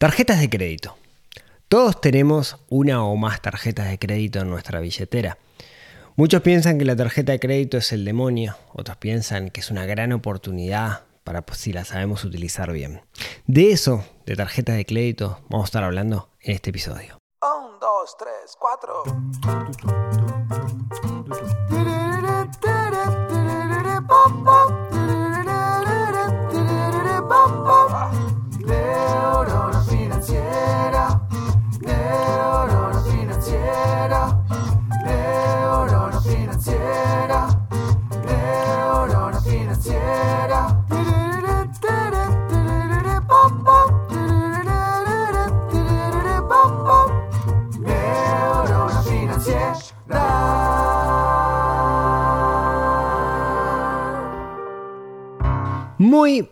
Tarjetas de crédito. Todos tenemos una o más tarjetas de crédito en nuestra billetera. Muchos piensan que la tarjeta de crédito es el demonio, otros piensan que es una gran oportunidad para pues, si la sabemos utilizar bien. De eso, de tarjetas de crédito, vamos a estar hablando en este episodio. 1, 2, 3, 4. quisiera.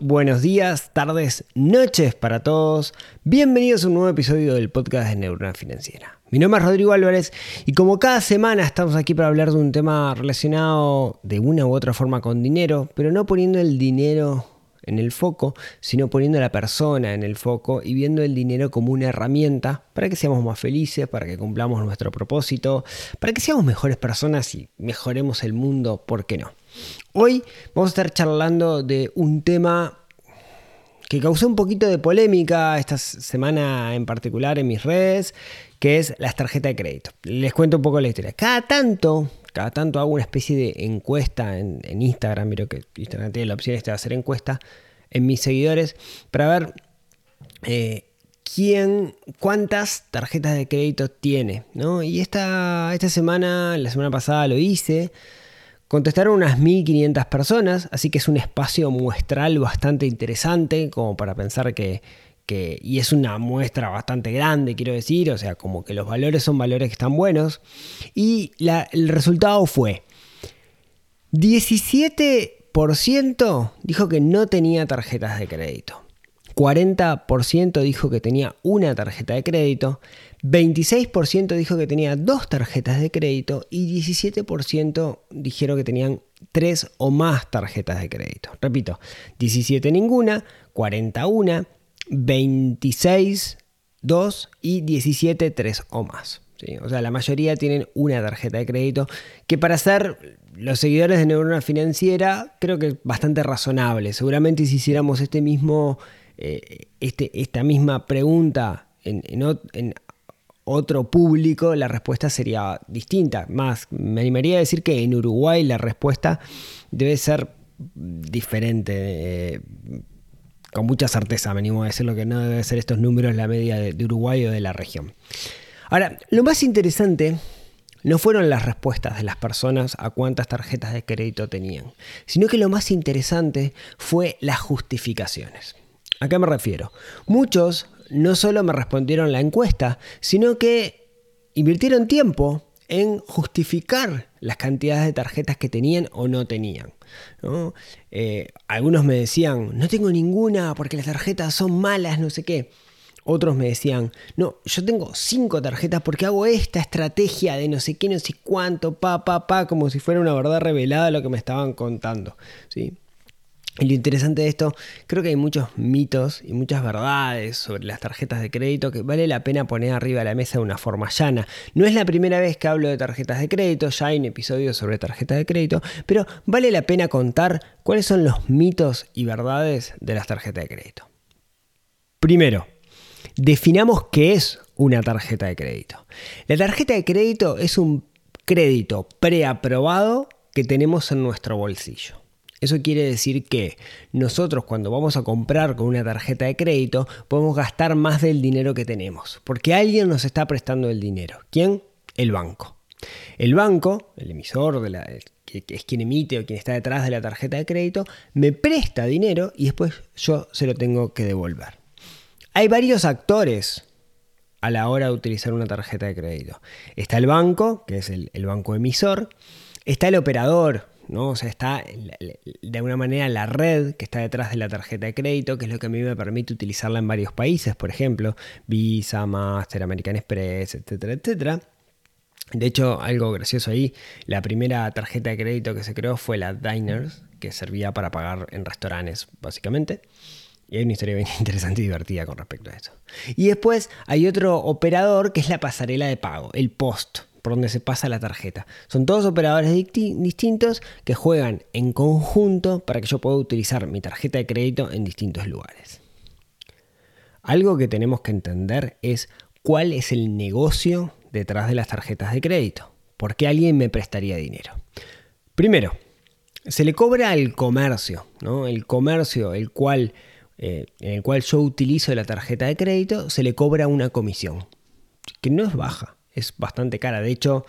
Buenos días, tardes, noches para todos. Bienvenidos a un nuevo episodio del podcast de Neurona Financiera. Mi nombre es Rodrigo Álvarez y como cada semana estamos aquí para hablar de un tema relacionado de una u otra forma con dinero, pero no poniendo el dinero en el foco, sino poniendo a la persona en el foco y viendo el dinero como una herramienta para que seamos más felices, para que cumplamos nuestro propósito, para que seamos mejores personas y mejoremos el mundo, ¿por qué no? Hoy vamos a estar charlando de un tema que causó un poquito de polémica esta semana en particular en mis redes, que es las tarjetas de crédito. Les cuento un poco la historia. Cada tanto, cada tanto hago una especie de encuesta en, Instagram, miro que Instagram tiene la opción de hacer encuesta en mis seguidores para ver eh, quién, cuántas tarjetas de crédito tiene. ¿no? Y esta, esta semana, la semana pasada lo hice. Contestaron unas 1500 personas, así que es un espacio muestral bastante interesante, como para pensar que, que, y es una muestra bastante grande, quiero decir, o sea, como que los valores son valores que están buenos. Y la, el resultado fue 17% dijo que no tenía tarjetas de crédito. 40% dijo que tenía una tarjeta de crédito, 26% dijo que tenía dos tarjetas de crédito y 17% dijeron que tenían tres o más tarjetas de crédito. Repito, 17 ninguna, 41, 26 2 y 17 3 o más. O sea, la mayoría tienen una tarjeta de crédito que para ser los seguidores de Neurona Financiera creo que es bastante razonable. Seguramente si hiciéramos este mismo eh, este, esta misma pregunta en, otro público, la respuesta sería distinta. Más, me animaría a decir que en Uruguay la respuesta debe ser diferente. Eh, con mucha certeza me animo a decir lo que no debe ser estos números la media de, de Uruguay o de la región. Ahora, lo más interesante no fueron las respuestas de las personas a cuántas tarjetas de crédito tenían, sino que lo más interesante fue las justificaciones. ¿A qué me refiero? Muchos no solo me respondieron la encuesta, sino que invirtieron tiempo en justificar las cantidades de tarjetas que tenían o no tenían. Eh, algunos me decían, no tengo ninguna porque las tarjetas son malas, no sé qué. Otros me decían, no, yo tengo cinco tarjetas porque hago esta estrategia de no sé qué, no sé cuánto, pa, pa, pa, como si fuera una verdad revelada lo que me estaban contando. ¿sí? Y lo interesante de esto, creo que hay muchos mitos y muchas verdades sobre las tarjetas de crédito que vale la pena poner arriba de la mesa de una forma llana. No es la primera vez que hablo de tarjetas de crédito, ya hay un episodio sobre tarjetas de crédito, pero vale la pena contar cuáles son los mitos y verdades de las tarjetas de crédito. Primero, definamos qué es una tarjeta de crédito. La tarjeta de crédito es un crédito preaprobado que tenemos en nuestro bolsillo. Eso quiere decir que nosotros cuando vamos a comprar con una tarjeta de crédito podemos gastar más del dinero que tenemos, porque alguien nos está prestando el dinero. ¿Quién? El banco. El banco, el emisor, de la, que es quien emite o quien está detrás de la tarjeta de crédito, me presta dinero y después yo se lo tengo que devolver. Hay varios actores a la hora de utilizar una tarjeta de crédito. Está el banco, que es el, el banco emisor. Está el operador, ¿no? O sea, está de alguna manera la red que está detrás de la tarjeta de crédito, que es lo que a mí me permite utilizarla en varios países, por ejemplo, Visa, Master, American Express, etcétera, etcétera. De hecho, algo gracioso ahí, la primera tarjeta de crédito que se creó fue la Diners, que servía para pagar en restaurantes, básicamente. Y hay una historia bien interesante y divertida con respecto a eso. Y después hay otro operador que es la pasarela de pago, el POST, por donde se pasa la tarjeta. Son todos operadores distintos que juegan en conjunto para que yo pueda utilizar mi tarjeta de crédito en distintos lugares. Algo que tenemos que entender es cuál es el negocio detrás de las tarjetas de crédito. ¿Por qué alguien me prestaría dinero? Primero, se le cobra al comercio, ¿no? El comercio, el cual, eh, en el cual yo utilizo la tarjeta de crédito, se le cobra una comisión, que no es baja, es bastante cara. De hecho,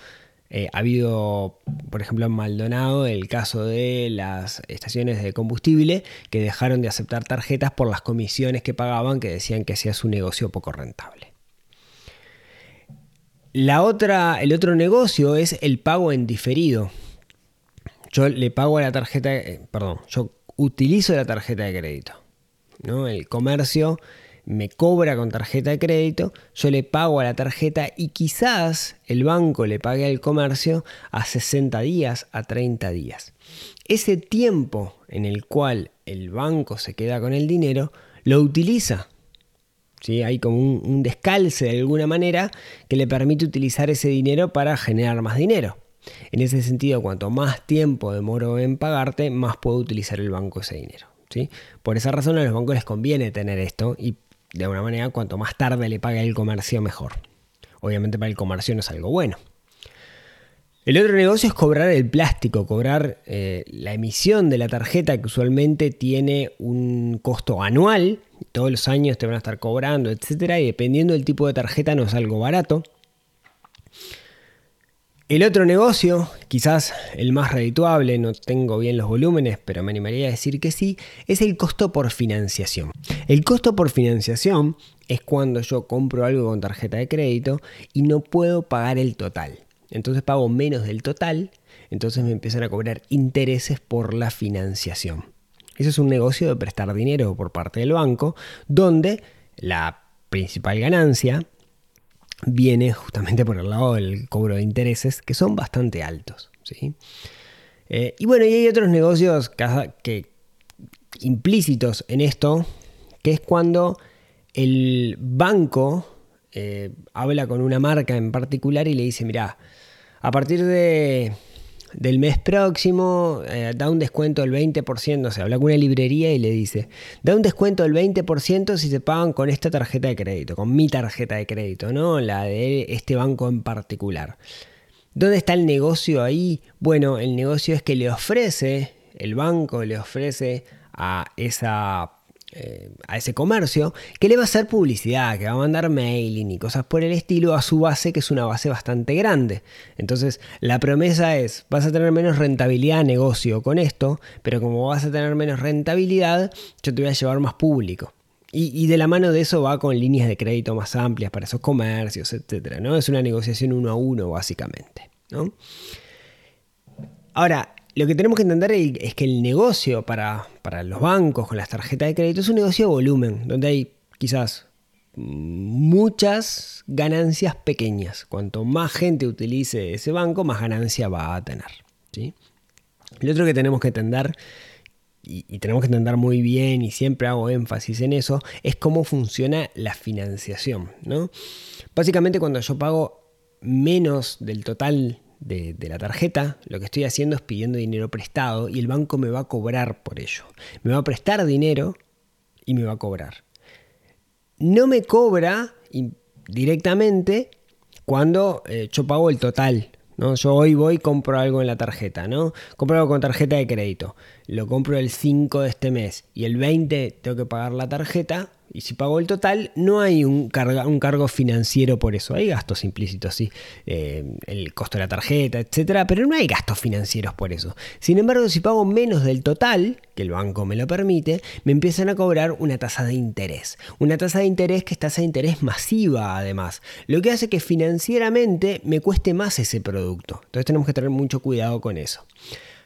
eh, ha habido, por ejemplo, en Maldonado el caso de las estaciones de combustible que dejaron de aceptar tarjetas por las comisiones que pagaban que decían que hacía su negocio poco rentable. La otra, el otro negocio es el pago en diferido. Yo le pago a la tarjeta, eh, perdón, yo utilizo la tarjeta de crédito. ¿no? El comercio me cobra con tarjeta de crédito, yo le pago a la tarjeta y quizás el banco le pague al comercio a 60 días, a 30 días. Ese tiempo en el cual el banco se queda con el dinero, lo utiliza. ¿Sí? Hay como un, descalce de alguna manera que le permite utilizar ese dinero para generar más dinero. En ese sentido, cuanto más tiempo demoro en pagarte, más puedo utilizar el banco ese dinero. ¿sí? Por esa razón a los bancos les conviene tener esto y de alguna manera, cuanto más tarde le pague el comercio, mejor. Obviamente para el comercio no es algo bueno. El otro negocio es cobrar el plástico, cobrar eh, la emisión de la tarjeta que usualmente tiene un costo anual, todos los años te van a estar cobrando, etcétera, y dependiendo del tipo de tarjeta no es algo barato. El otro negocio, quizás el más redituable, no tengo bien los volúmenes, pero me animaría a decir que sí, es el costo por financiación. El costo por financiación es cuando yo compro algo con tarjeta de crédito y no puedo pagar el total. Entonces pago menos del total, entonces me empiezan a cobrar intereses por la financiación. Eso es un negocio de prestar dinero por parte del banco, donde la principal ganancia viene justamente por el lado del cobro de intereses, que son bastante altos. ¿sí? Eh, y bueno, y hay otros negocios que, implícitos en esto, que es cuando el banco eh, habla con una marca en particular y le dice, mira, a partir de del mes próximo eh, da un descuento del 20%, se habla con una librería y le dice, da un descuento del 20% si se pagan con esta tarjeta de crédito, con mi tarjeta de crédito, ¿no? La de este banco en particular. ¿Dónde está el negocio ahí? Bueno, el negocio es que le ofrece, el banco le ofrece a esa eh, a ese comercio que le va a hacer publicidad, que va a mandar mailing y cosas por el estilo a su base, que es una base bastante grande. Entonces, la promesa es, vas a tener menos rentabilidad negocio con esto, pero como vas a tener menos rentabilidad, yo te voy a llevar más público. Y, de la mano de eso va con líneas de crédito más amplias para esos comercios, etc. ¿no? Es una negociación uno a uno, básicamente. ¿no? Ahora, lo que tenemos que entender es que el negocio para, los bancos con las tarjetas de crédito es un negocio de volumen, donde hay quizás muchas ganancias pequeñas. Cuanto más gente utilice ese banco, más ganancia va a tener. ¿sí? Lo otro que tenemos que entender, y, y, tenemos que entender muy bien, y siempre hago énfasis en eso, es cómo funciona la financiación. ¿no? Básicamente cuando yo pago menos del total de, la tarjeta, lo que estoy haciendo es pidiendo dinero prestado y el banco me va a cobrar por ello. Me va a prestar dinero y me va a cobrar. No me cobra directamente cuando eh, yo pago el total. ¿no? Yo hoy voy y compro algo en la tarjeta, ¿no? Compro algo con tarjeta de crédito. Lo compro el 5 de este mes y el 20 tengo que pagar la tarjeta y si pago el total, no hay un, un cargo financiero por eso. Hay gastos implícitos, sí, eh, el costo de la tarjeta, etcétera, pero no hay gastos financieros por eso. Sin embargo, si pago menos del total, que el banco me lo permite, me empiezan a cobrar una tasa de interés. Una tasa de interés que es tasa de interés masiva, además, lo que hace que financieramente me cueste más ese producto. Entonces, tenemos que tener mucho cuidado con eso.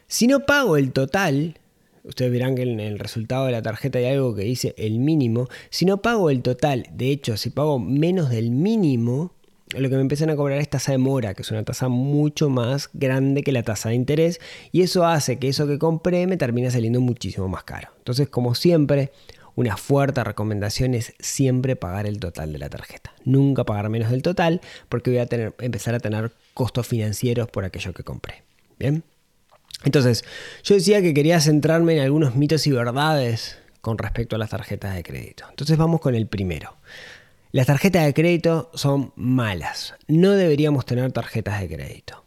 Si no pago el total, Ustedes verán que en el resultado de la tarjeta hay algo que dice el mínimo. Si no pago el total, de hecho, si pago menos del mínimo, lo que me empiezan a cobrar es tasa de mora, que es una tasa mucho más grande que la tasa de interés, y eso hace que eso que compré me termine saliendo muchísimo más caro. Entonces, como siempre, una fuerte recomendación es siempre pagar el total de la tarjeta. Nunca pagar menos del total porque voy a tener, empezar a tener costos financieros por aquello que compré. Bien. Entonces, yo decía que quería centrarme en algunos mitos y verdades con respecto a las tarjetas de crédito. Entonces vamos con el primero. Las tarjetas de crédito son malas. No deberíamos tener tarjetas de crédito.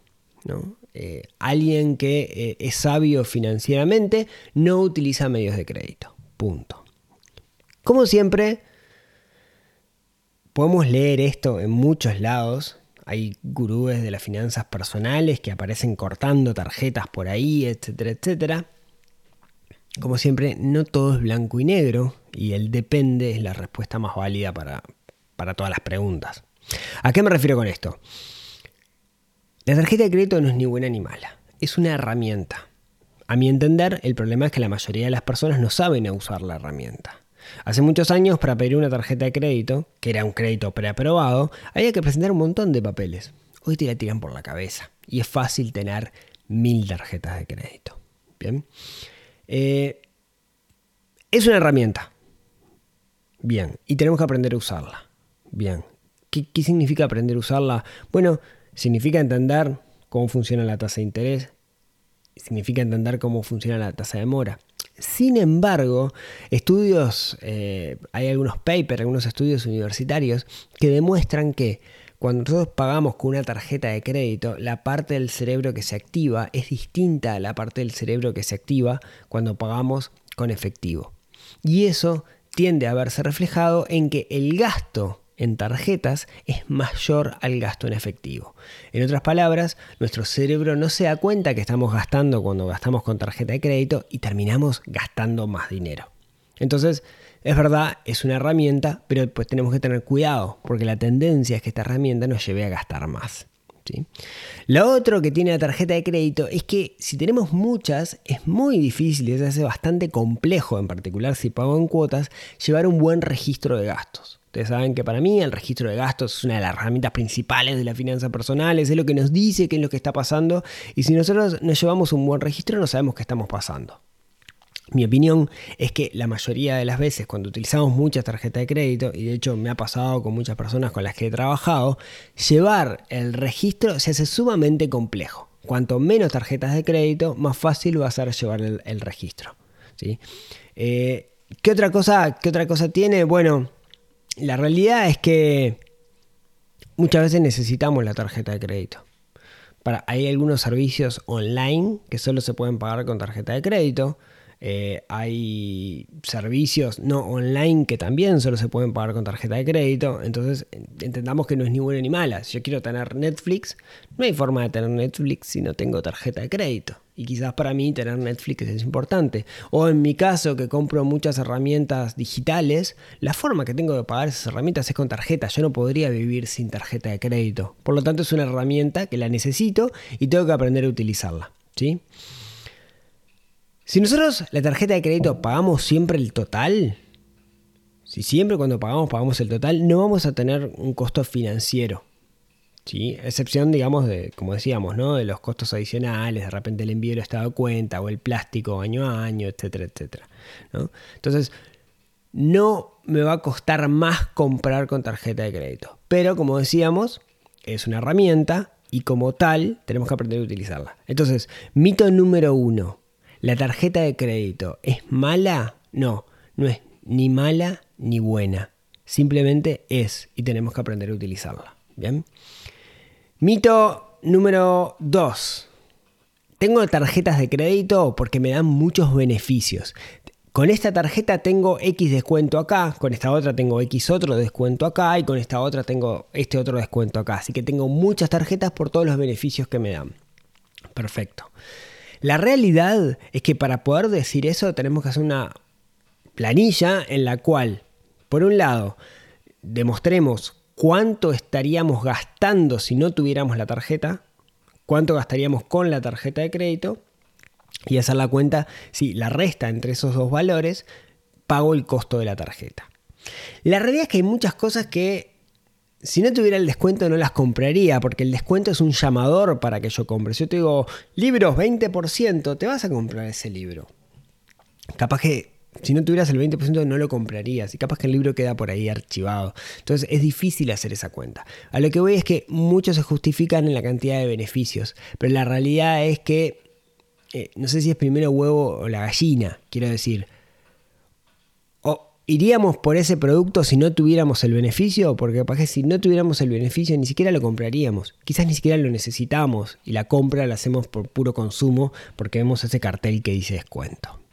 Eh, alguien que eh, es sabio financieramente no utiliza medios de crédito. Punto. Como siempre, podemos leer esto en muchos lados. Hay gurúes de las finanzas personales que aparecen cortando tarjetas por ahí, etcétera, etcétera. Como siempre, no todo es blanco y negro y el depende es la respuesta más válida para, para todas las preguntas. ¿A qué me refiero con esto? La tarjeta de crédito no es ni buena ni mala, es una herramienta. A mi entender, el problema es que la mayoría de las personas no saben usar la herramienta. Hace muchos años, para pedir una tarjeta de crédito, que era un crédito preaprobado, había que presentar un montón de papeles. Hoy te la tiran por la cabeza y es fácil tener mil tarjetas de crédito. Bien. Eh, es una herramienta. Bien. Y tenemos que aprender a usarla. Bien. ¿Qué, ¿Qué significa aprender a usarla? Bueno, significa entender cómo funciona la tasa de interés. Significa entender cómo funciona la tasa de mora. Sin embargo, estudios, eh, hay algunos papers, algunos estudios universitarios que demuestran que cuando nosotros pagamos con una tarjeta de crédito, la parte del cerebro que se activa es distinta a la parte del cerebro que se activa cuando pagamos con efectivo. Y eso tiende a verse reflejado en que el gasto en tarjetas es mayor al gasto en efectivo. En otras palabras, nuestro cerebro no se da cuenta que estamos gastando cuando gastamos con tarjeta de crédito y terminamos gastando más dinero. Entonces, es verdad, es una herramienta, pero pues tenemos que tener cuidado, porque la tendencia es que esta herramienta nos lleve a gastar más. ¿sí? Lo otro que tiene la tarjeta de crédito es que si tenemos muchas, es muy difícil y se hace bastante complejo, en particular si pago en cuotas, llevar un buen registro de gastos. Ustedes saben que para mí el registro de gastos es una de las herramientas principales de la finanza personal, es lo que nos dice qué es lo que está pasando y si nosotros no llevamos un buen registro no sabemos qué estamos pasando. Mi opinión es que la mayoría de las veces cuando utilizamos muchas tarjetas de crédito, y de hecho me ha pasado con muchas personas con las que he trabajado, llevar el registro se hace sumamente complejo. Cuanto menos tarjetas de crédito, más fácil va a ser llevar el, registro. ¿sí? Eh, ¿qué, otra cosa, ¿Qué otra cosa tiene? Bueno, la realidad es que muchas veces necesitamos la tarjeta de crédito. Para, hay algunos servicios online que solo se pueden pagar con tarjeta de crédito. Eh, hay servicios no online que también solo se pueden pagar con tarjeta de crédito. Entonces entendamos que no es ni buena ni mala. Si yo quiero tener Netflix, no hay forma de tener Netflix si no tengo tarjeta de crédito. Y quizás para mí tener Netflix es importante. O en mi caso, que compro muchas herramientas digitales, la forma que tengo de pagar esas herramientas es con tarjeta. Yo no podría vivir sin tarjeta de crédito. Por lo tanto, es una herramienta que la necesito y tengo que aprender a utilizarla. ¿sí? Si nosotros la tarjeta de crédito pagamos siempre el total, si siempre cuando pagamos pagamos el total, no vamos a tener un costo financiero. ¿Sí? Excepción, digamos, de, como decíamos, ¿no? de los costos adicionales, de repente el envío del estado de cuenta o el plástico año a año, etcétera, etcétera. Entonces, no me va a costar más comprar con tarjeta de crédito. Pero como decíamos, es una herramienta y como tal tenemos que aprender a utilizarla. Entonces, mito número uno ¿La tarjeta de crédito es mala? No, no es ni mala ni buena. Simplemente es y tenemos que aprender a utilizarla. Bien. Mito número 2. Tengo tarjetas de crédito porque me dan muchos beneficios. Con esta tarjeta tengo X descuento acá, con esta otra tengo X otro descuento acá y con esta otra tengo este otro descuento acá. Así que tengo muchas tarjetas por todos los beneficios que me dan. Perfecto. La realidad es que para poder decir eso tenemos que hacer una planilla en la cual, por un lado, demostremos cuánto estaríamos gastando si no tuviéramos la tarjeta, cuánto gastaríamos con la tarjeta de crédito y hacer la cuenta si la resta entre esos dos valores, pago el costo de la tarjeta. La realidad es que hay muchas cosas que si no tuviera el descuento no las compraría, porque el descuento es un llamador para que yo compre. Si yo te digo, libros 20%, te vas a comprar ese libro. Capaz que si no tuvieras el 20% no lo comprarías y capaz que el libro queda por ahí archivado. Entonces es difícil hacer esa cuenta. A lo que voy es que muchos se justifican en la cantidad de beneficios, pero la realidad es que eh, no sé si es primero huevo o la gallina, quiero decir. O iríamos por ese producto si no tuviéramos el beneficio, porque capaz que si no tuviéramos el beneficio ni siquiera lo compraríamos. Quizás ni siquiera lo necesitamos y la compra la hacemos por puro consumo porque vemos ese cartel que dice descuento.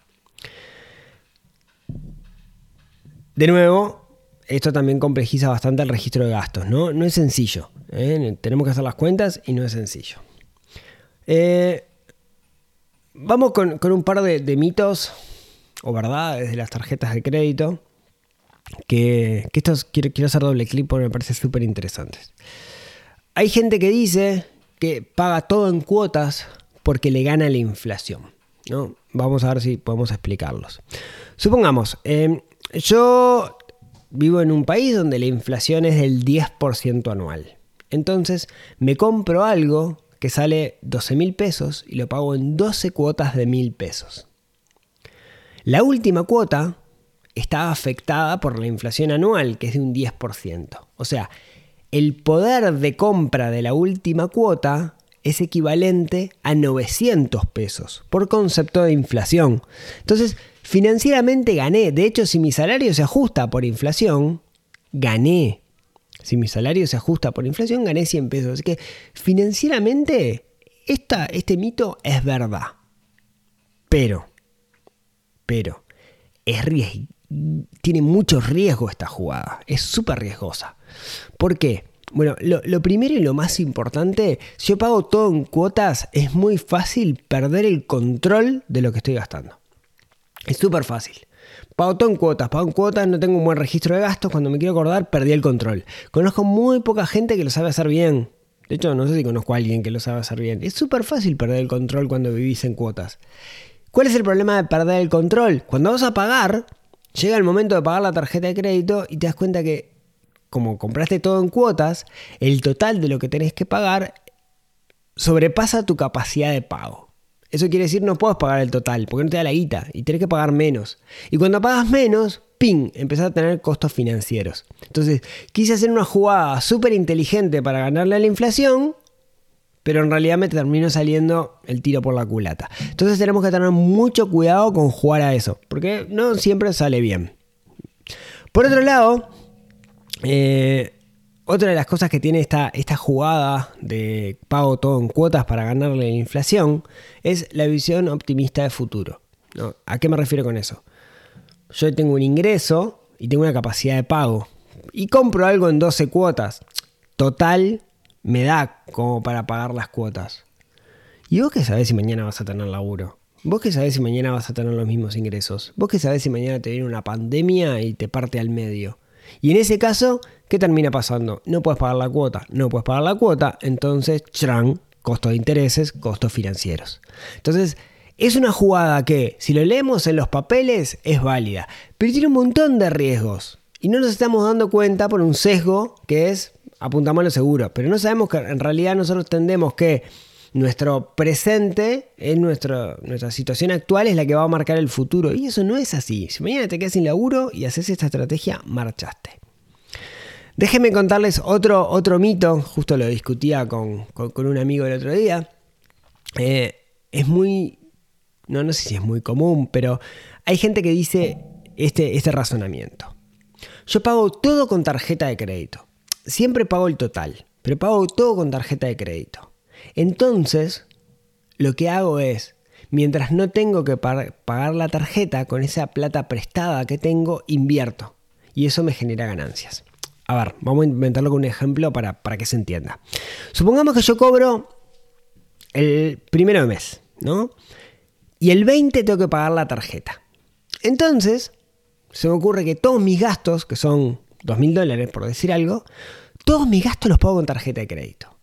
De nuevo, esto también complejiza bastante el registro de gastos, ¿no? No es sencillo. ¿eh? Tenemos que hacer las cuentas y no es sencillo. Eh, vamos con, un par de, mitos o verdades de las tarjetas de crédito. Que, estos quiero, quiero hacer doble clic porque me parece súper interesantes. Hay gente que dice que paga todo en cuotas porque le gana la inflación. ¿no? Vamos a ver si podemos explicarlos. Supongamos, eh, yo vivo en un país donde la inflación es del 10% anual. Entonces me compro algo que sale 12 mil pesos y lo pago en 12 cuotas de mil pesos. La última cuota está afectada por la inflación anual, que es de un 10%. O sea, el poder de compra de la última cuota es equivalente a 900 pesos por concepto de inflación. Entonces, Financieramente gané. De hecho, si mi salario se ajusta por inflación, gané. Si mi salario se ajusta por inflación, gané 100 pesos. Así que financieramente, este mito es verdad. Pero, pero, es tiene mucho riesgo esta jugada. Es súper riesgosa. ¿Por qué? Bueno, lo, lo, primero y lo más importante, si yo pago todo en cuotas, es muy fácil perder el control de lo que estoy gastando. Es súper fácil. Pago todo en cuotas, pago en cuotas, no tengo un buen registro de gastos, cuando me quiero acordar perdí el control. Conozco muy poca gente que lo sabe hacer bien. De hecho, no sé si conozco a alguien que lo sabe hacer bien. Es súper fácil perder el control cuando vivís en cuotas. ¿Cuál es el problema de perder el control? Cuando vas a pagar, llega el momento de pagar la tarjeta de crédito y te das cuenta que, como compraste todo en cuotas, el total de lo que tenés que pagar sobrepasa tu capacidad de pago. Eso quiere decir no puedes pagar el total, porque no te da la guita y tienes que pagar menos. Y cuando pagas menos, ¡ping! empezás a tener costos financieros. Entonces, quise hacer una jugada súper inteligente para ganarle a la inflación, pero en realidad me terminó saliendo el tiro por la culata. Entonces tenemos que tener mucho cuidado con jugar a eso, porque no siempre sale bien. Por otro lado, eh, otra de las cosas que tiene esta, esta jugada de pago todo en cuotas para ganarle la inflación es la visión optimista de futuro. ¿A qué me refiero con eso? Yo tengo un ingreso y tengo una capacidad de pago y compro algo en 12 cuotas. Total, me da como para pagar las cuotas. ¿Y vos qué sabés si mañana vas a tener laburo? ¿Vos qué sabés si mañana vas a tener los mismos ingresos? ¿Vos qué sabés si mañana te viene una pandemia y te parte al medio? Y en ese caso, ¿qué termina pasando? No puedes pagar la cuota, no puedes pagar la cuota, entonces, chran, costo de intereses, costos financieros. Entonces, es una jugada que, si lo leemos en los papeles, es válida, pero tiene un montón de riesgos. Y no nos estamos dando cuenta por un sesgo que es apuntamos a lo seguro. Pero no sabemos que en realidad nosotros tendemos que nuestro presente, en nuestra situación actual, es la que va a marcar el futuro. Y eso no es así. Si mañana te quedas sin laburo y haces esta estrategia, marchaste. Déjenme contarles otro, otro mito, justo lo discutía con, un amigo el otro día. Eh, es muy, no, no sé si es muy común, pero hay gente que dice este, este razonamiento. Yo pago todo con tarjeta de crédito. Siempre pago el total, pero pago todo con tarjeta de crédito. Entonces, lo que hago es, mientras no tengo que pagar la tarjeta, con esa plata prestada que tengo, invierto. Y eso me genera ganancias. A ver, vamos a inventarlo con un ejemplo para, para que se entienda. Supongamos que yo cobro el primero de mes, ¿no? Y el 20 tengo que pagar la tarjeta. Entonces, se me ocurre que todos mis gastos, que son 2.000 dólares por decir algo, todos mis gastos los pago con tarjeta de crédito.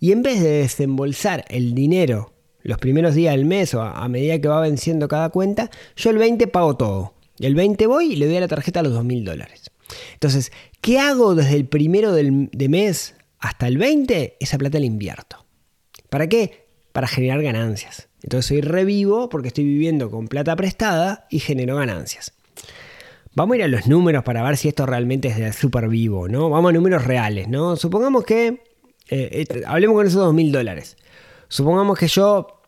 Y en vez de desembolsar el dinero los primeros días del mes o a, medida que va venciendo cada cuenta, yo el 20 pago todo. El 20 voy y le doy a la tarjeta los 2.000 dólares. Entonces, ¿qué hago desde el primero del, de mes hasta el 20? Esa plata la invierto. ¿Para qué? Para generar ganancias. Entonces soy revivo porque estoy viviendo con plata prestada y genero ganancias. Vamos a ir a los números para ver si esto realmente es de súper vivo, ¿no? Vamos a números reales, ¿no? Supongamos que, eh, eh, hablemos con esos dos mil dólares. Supongamos que yo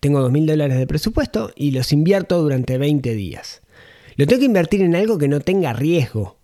tengo dos mil dólares de presupuesto y los invierto durante 20 días. Lo tengo que invertir en algo que no tenga riesgo.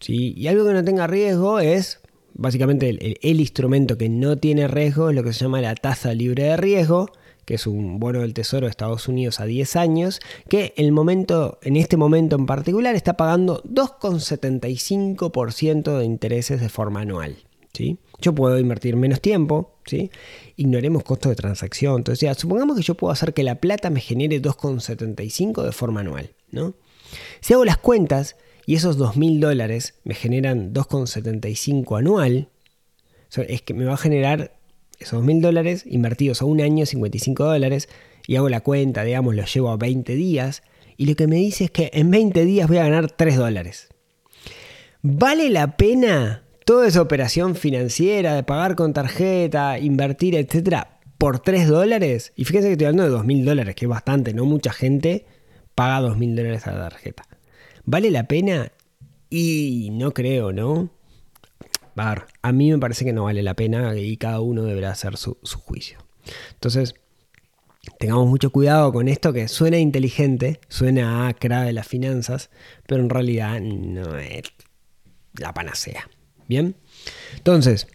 ¿sí? Y algo que no tenga riesgo es, básicamente, el, instrumento que no tiene riesgo, es lo que se llama la tasa libre de riesgo que es un bono del Tesoro de Estados Unidos a 10 años, que el momento, en este momento en particular está pagando 2,75% de intereses de forma anual. ¿sí? Yo puedo invertir menos tiempo, ¿sí? ignoremos costos de transacción. Entonces, supongamos que yo puedo hacer que la plata me genere 2,75 de forma anual. ¿no? Si hago las cuentas y esos 2.000 dólares me generan 2,75 anual, es que me va a generar esos mil dólares invertidos a un año, 55 dólares, y hago la cuenta, digamos, lo llevo a 20 días, y lo que me dice es que en 20 días voy a ganar 3 dólares. ¿Vale la pena toda esa operación financiera de pagar con tarjeta, invertir, etcétera, por 3 dólares? Y fíjense que estoy hablando de 2 mil dólares, que es bastante, no mucha gente paga 2 mil dólares a la tarjeta. ¿Vale la pena? Y no creo, ¿no? a mí me parece que no vale la pena y cada uno deberá hacer su, juicio. Entonces, tengamos mucho cuidado con esto que suena inteligente, suena a cra de las finanzas, pero en realidad no es la panacea. Bien, entonces,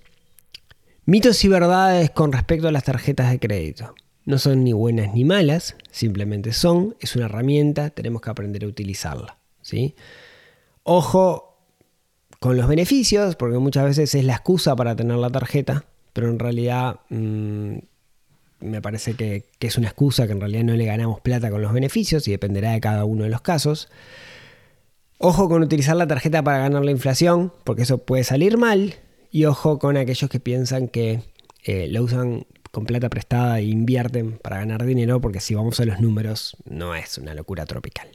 mitos y verdades con respecto a las tarjetas de crédito. No son ni buenas ni malas, simplemente son, es una herramienta, tenemos que aprender a utilizarla. ¿sí? Ojo con los beneficios, porque muchas veces es la excusa para tener la tarjeta, pero en realidad mm, me parece que, es una excusa, que en realidad no le ganamos plata con los beneficios y dependerá de cada uno de los casos. Ojo con utilizar la tarjeta para ganar la inflación, porque eso puede salir mal. Y ojo con aquellos que piensan que eh, la usan con plata prestada e invierten para ganar dinero, porque si vamos a los números, no es una locura tropical.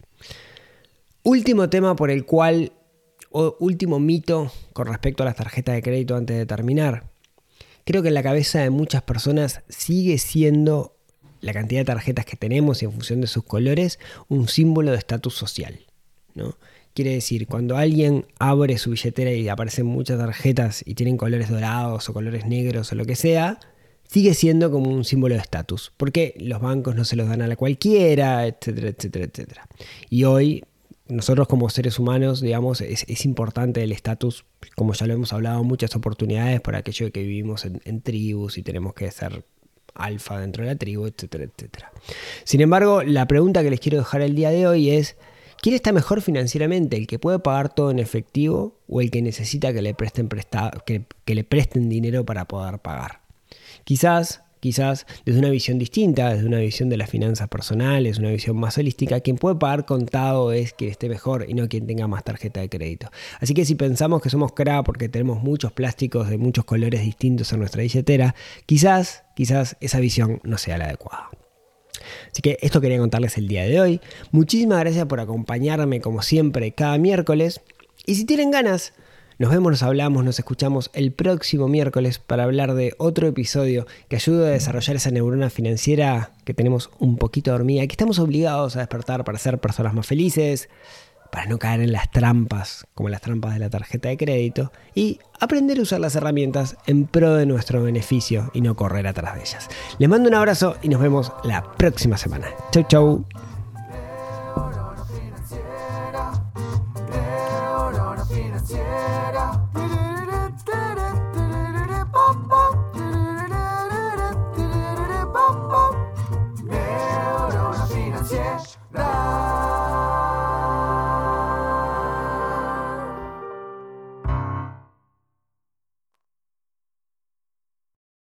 Último tema por el cual último mito con respecto a las tarjetas de crédito antes de terminar. Creo que en la cabeza de muchas personas sigue siendo la cantidad de tarjetas que tenemos y en función de sus colores un símbolo de estatus social. ¿no? Quiere decir, cuando alguien abre su billetera y aparecen muchas tarjetas y tienen colores dorados o colores negros o lo que sea, sigue siendo como un símbolo de estatus. Porque los bancos no se los dan a la cualquiera, etcétera, etcétera, etcétera. Y hoy nosotros como seres humanos, digamos, es, importante el estatus, como ya lo hemos hablado, muchas oportunidades por aquello que vivimos en, tribus y tenemos que ser alfa dentro de la tribu, etcétera, etcétera. Sin embargo, la pregunta que les quiero dejar el día de hoy es, ¿quién está mejor financieramente? ¿El que puede pagar todo en efectivo o el que necesita que le presten, que le presten dinero para poder pagar? Quizás quizás desde una visión distinta, desde una visión de las finanzas personales, una visión más holística, quien puede pagar contado es quien esté mejor y no quien tenga más tarjeta de crédito. Así que si pensamos que somos CRA porque tenemos muchos plásticos de muchos colores distintos en nuestra billetera, quizás, quizás esa visión no sea la adecuada. Así que esto quería contarles el día de hoy. Muchísimas gracias por acompañarme como siempre cada miércoles. Y si tienen ganas nos vemos, nos hablamos, nos escuchamos el próximo miércoles para hablar de otro episodio que ayude a desarrollar esa neurona financiera que tenemos un poquito dormida, que estamos obligados a despertar para ser personas más felices, para no caer en las trampas, como las trampas de la tarjeta de crédito, y aprender a usar las herramientas en pro de nuestro beneficio y no correr atrás de ellas. Les mando un abrazo y nos vemos la próxima semana. Chau, chau.